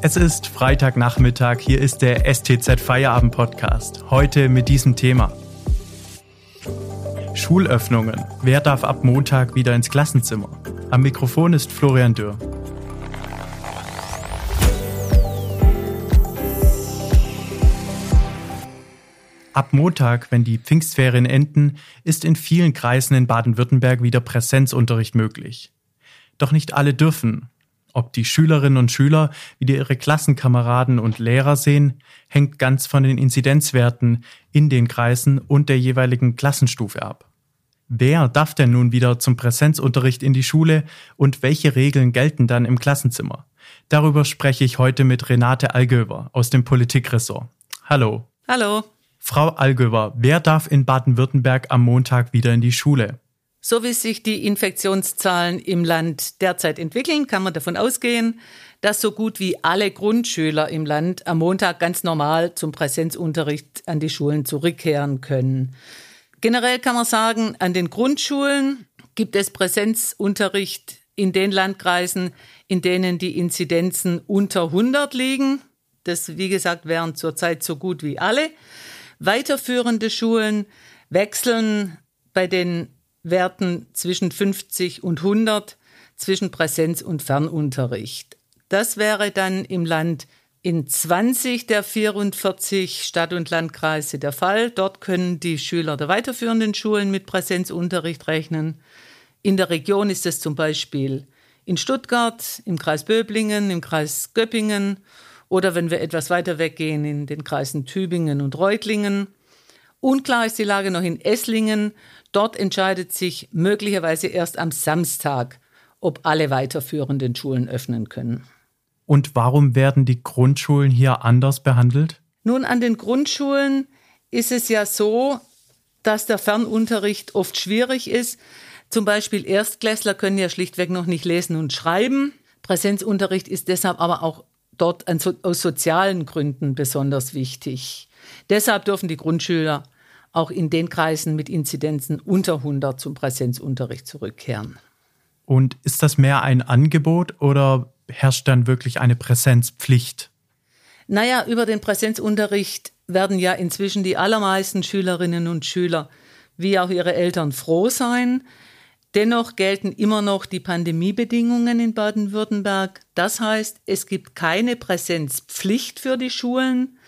Es ist Freitagnachmittag, hier ist der STZ Feierabend Podcast. Heute mit diesem Thema. Schulöffnungen. Wer darf ab Montag wieder ins Klassenzimmer? Am Mikrofon ist Florian Dürr. Ab Montag, wenn die Pfingstferien enden, ist in vielen Kreisen in Baden-Württemberg wieder Präsenzunterricht möglich. Doch nicht alle dürfen. Ob die Schülerinnen und Schüler wieder ihre Klassenkameraden und Lehrer sehen, hängt ganz von den Inzidenzwerten in den Kreisen und der jeweiligen Klassenstufe ab. Wer darf denn nun wieder zum Präsenzunterricht in die Schule und welche Regeln gelten dann im Klassenzimmer? Darüber spreche ich heute mit Renate Allgöber aus dem Politikressort. Hallo. Hallo. Frau Allgöber, wer darf in Baden-Württemberg am Montag wieder in die Schule? So wie sich die Infektionszahlen im Land derzeit entwickeln, kann man davon ausgehen, dass so gut wie alle Grundschüler im Land am Montag ganz normal zum Präsenzunterricht an die Schulen zurückkehren können. Generell kann man sagen, an den Grundschulen gibt es Präsenzunterricht in den Landkreisen, in denen die Inzidenzen unter 100 liegen. Das, wie gesagt, wären zurzeit so gut wie alle. Weiterführende Schulen wechseln bei den Werten zwischen 50 und 100 zwischen Präsenz- und Fernunterricht. Das wäre dann im Land in 20 der 44 Stadt- und Landkreise der Fall. Dort können die Schüler der weiterführenden Schulen mit Präsenzunterricht rechnen. In der Region ist es zum Beispiel in Stuttgart, im Kreis Böblingen, im Kreis Göppingen oder wenn wir etwas weiter weggehen in den Kreisen Tübingen und Reutlingen. Unklar ist die Lage noch in Esslingen. Dort entscheidet sich möglicherweise erst am Samstag, ob alle weiterführenden Schulen öffnen können. Und warum werden die Grundschulen hier anders behandelt? Nun, an den Grundschulen ist es ja so, dass der Fernunterricht oft schwierig ist. Zum Beispiel Erstklässler können ja schlichtweg noch nicht lesen und schreiben. Präsenzunterricht ist deshalb aber auch dort aus sozialen Gründen besonders wichtig. Deshalb dürfen die Grundschüler auch in den Kreisen mit Inzidenzen unter 100 zum Präsenzunterricht zurückkehren. Und ist das mehr ein Angebot oder herrscht dann wirklich eine Präsenzpflicht? Naja, über den Präsenzunterricht werden ja inzwischen die allermeisten Schülerinnen und Schüler wie auch ihre Eltern froh sein. Dennoch gelten immer noch die Pandemiebedingungen in Baden-Württemberg. Das heißt, es gibt keine Präsenzpflicht für die Schulen.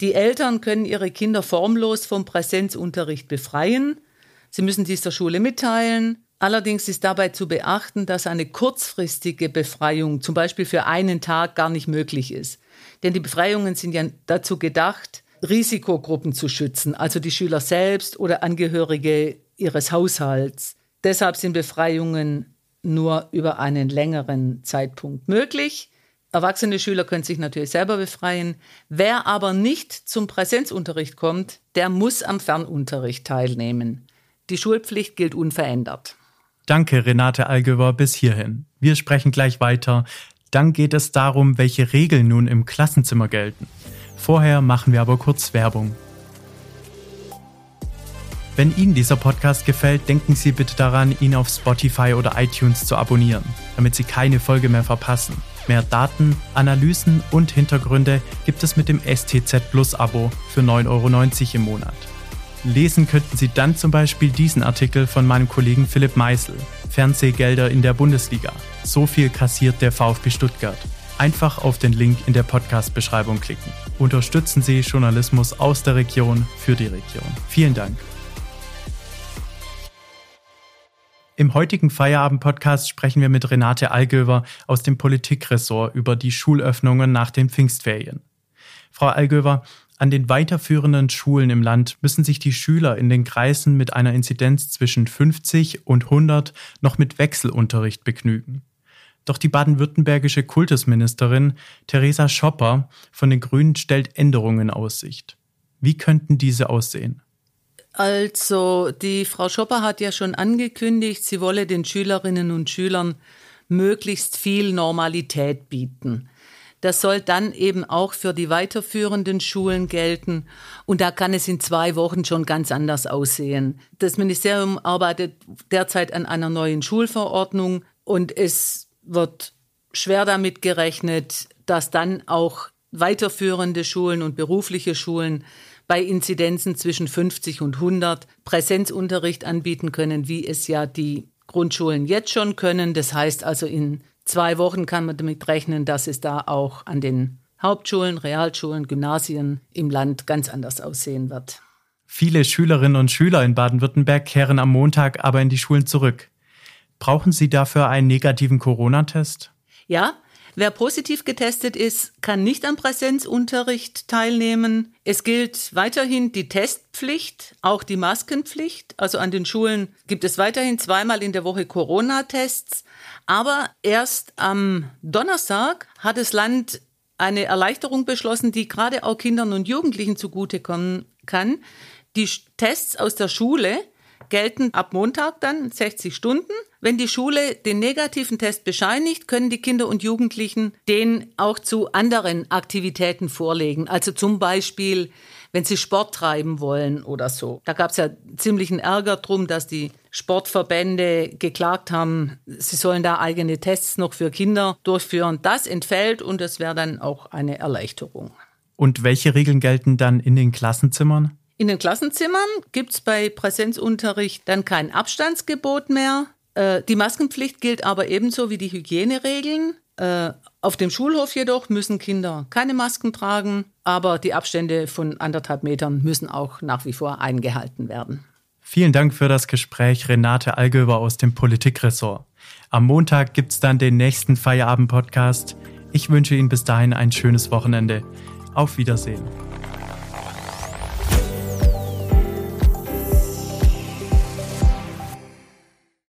Die Eltern können ihre Kinder formlos vom Präsenzunterricht befreien. Sie müssen dies der Schule mitteilen. Allerdings ist dabei zu beachten, dass eine kurzfristige Befreiung, zum Beispiel für einen Tag, gar nicht möglich ist. Denn die Befreiungen sind ja dazu gedacht, Risikogruppen zu schützen, also die Schüler selbst oder Angehörige ihres Haushalts. Deshalb sind Befreiungen nur über einen längeren Zeitpunkt möglich. Erwachsene Schüler können sich natürlich selber befreien. Wer aber nicht zum Präsenzunterricht kommt, der muss am Fernunterricht teilnehmen. Die Schulpflicht gilt unverändert. Danke, Renate Allgöwer, bis hierhin. Wir sprechen gleich weiter. Dann geht es darum, welche Regeln nun im Klassenzimmer gelten. Vorher machen wir aber kurz Werbung. Wenn Ihnen dieser Podcast gefällt, denken Sie bitte daran, ihn auf Spotify oder iTunes zu abonnieren, damit Sie keine Folge mehr verpassen. Mehr Daten, Analysen und Hintergründe gibt es mit dem STZ Plus Abo für 9,90 Euro im Monat. Lesen könnten Sie dann zum Beispiel diesen Artikel von meinem Kollegen Philipp Meisel. Fernsehgelder in der Bundesliga. So viel kassiert der VfB Stuttgart. Einfach auf den Link in der Podcast-Beschreibung klicken. Unterstützen Sie Journalismus aus der Region für die Region. Vielen Dank. Im heutigen Feierabend-Podcast sprechen wir mit Renate Allgöwer aus dem Politikressort über die Schulöffnungen nach den Pfingstferien. Frau Allgöwer, an den weiterführenden Schulen im Land müssen sich die Schüler in den Kreisen mit einer Inzidenz zwischen 50 und 100 noch mit Wechselunterricht begnügen. Doch die baden-württembergische Kultusministerin Theresa Schopper von den Grünen stellt Änderungen in Aussicht. Wie könnten diese aussehen? Also, die Frau Schopper hat ja schon angekündigt, sie wolle den Schülerinnen und Schülern möglichst viel Normalität bieten. Das soll dann eben auch für die weiterführenden Schulen gelten. Und da kann es in zwei Wochen schon ganz anders aussehen. Das Ministerium arbeitet derzeit an einer neuen Schulverordnung und es wird schwer damit gerechnet, dass dann auch weiterführende Schulen und berufliche Schulen bei Inzidenzen zwischen 50 und 100 Präsenzunterricht anbieten können, wie es ja die Grundschulen jetzt schon können. Das heißt also, in zwei Wochen kann man damit rechnen, dass es da auch an den Hauptschulen, Realschulen, Gymnasien im Land ganz anders aussehen wird. Viele Schülerinnen und Schüler in Baden-Württemberg kehren am Montag aber in die Schulen zurück. Brauchen Sie dafür einen negativen Corona-Test? Ja, wer positiv getestet ist, kann nicht am Präsenzunterricht teilnehmen. Es gilt weiterhin die Testpflicht, auch die Maskenpflicht. Also an den Schulen gibt es weiterhin zweimal in der Woche Corona-Tests. Aber erst am Donnerstag hat das Land eine Erleichterung beschlossen, die gerade auch Kindern und Jugendlichen zugutekommen kann. Die Tests aus der Schule gelten ab Montag dann 60 Stunden. Wenn die Schule den negativen Test bescheinigt, können die Kinder und Jugendlichen den auch zu anderen Aktivitäten vorlegen. Also zum Beispiel, wenn sie Sport treiben wollen oder so. Da gab es ja ziemlichen Ärger drum, dass die Sportverbände geklagt haben, sie sollen da eigene Tests noch für Kinder durchführen. Das entfällt und es wäre dann auch eine Erleichterung. Und welche Regeln gelten dann in den Klassenzimmern? In den Klassenzimmern gibt es bei Präsenzunterricht dann kein Abstandsgebot mehr. Äh, die Maskenpflicht gilt aber ebenso wie die Hygieneregeln. Äh, auf dem Schulhof jedoch müssen Kinder keine Masken tragen, aber die Abstände von anderthalb Metern müssen auch nach wie vor eingehalten werden. Vielen Dank für das Gespräch, Renate Allgöber aus dem Politikressort. Am Montag gibt es dann den nächsten Feierabend-Podcast. Ich wünsche Ihnen bis dahin ein schönes Wochenende. Auf Wiedersehen.